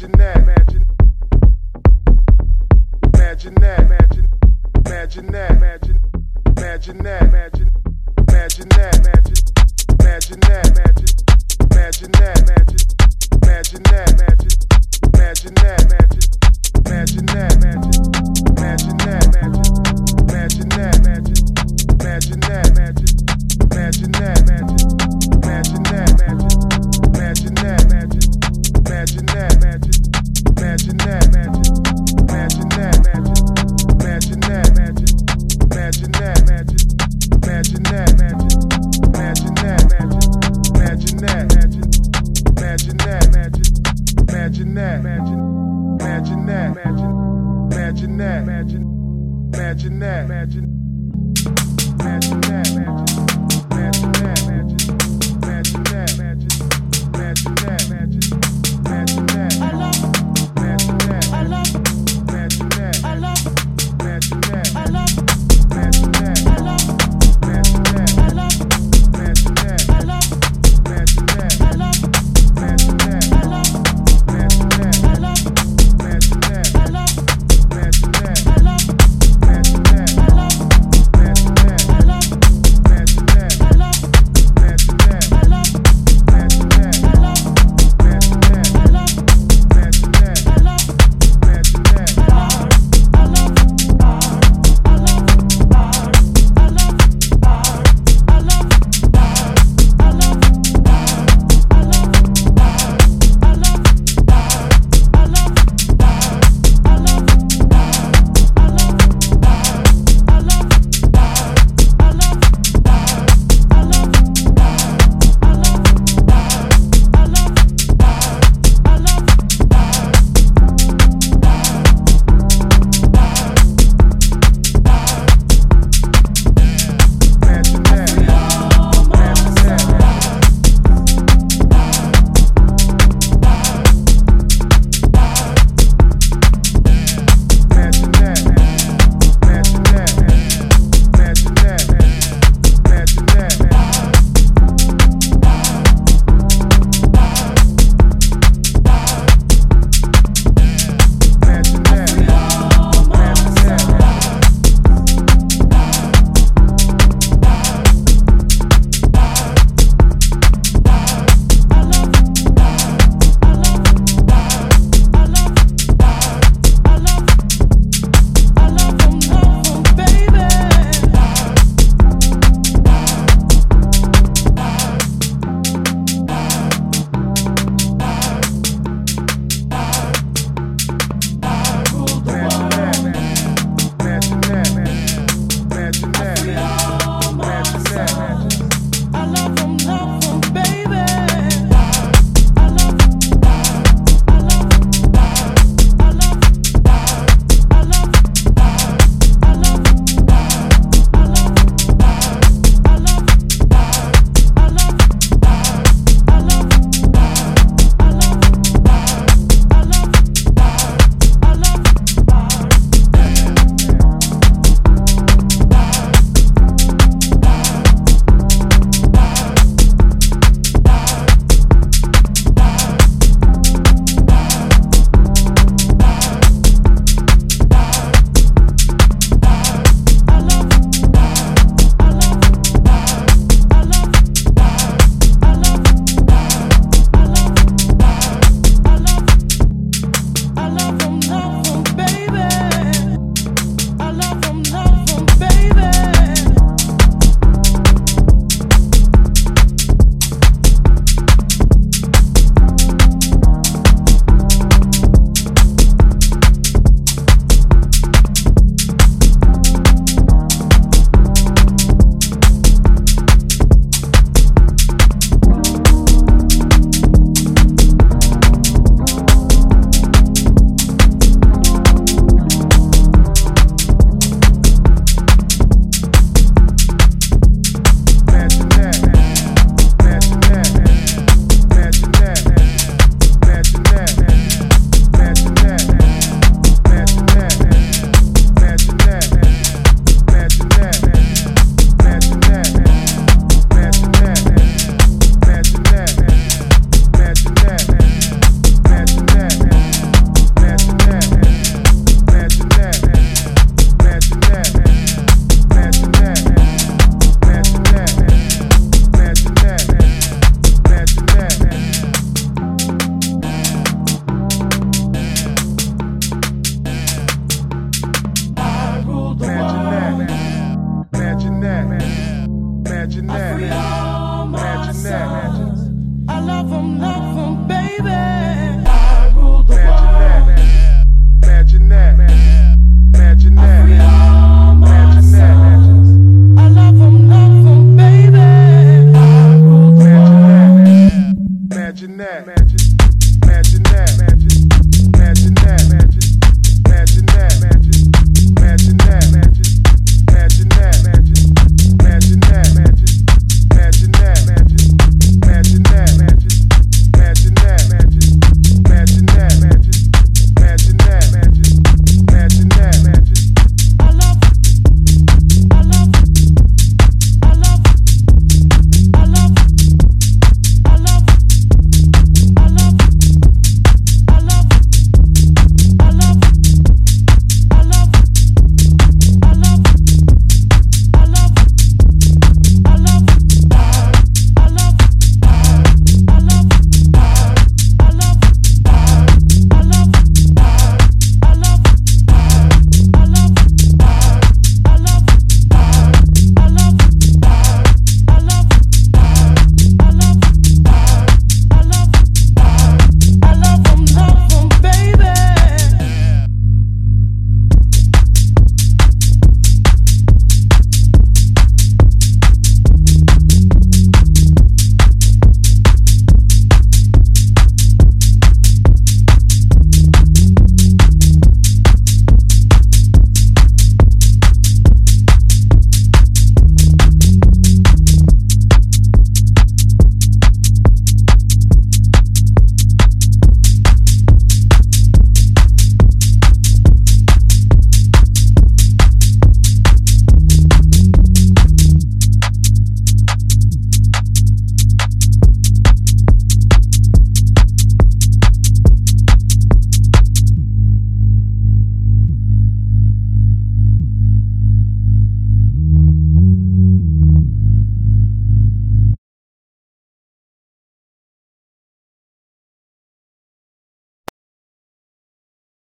Imagine that. Imagine. Imagine that. Imagine. Imagine that. Imagine. That. Imagine. That.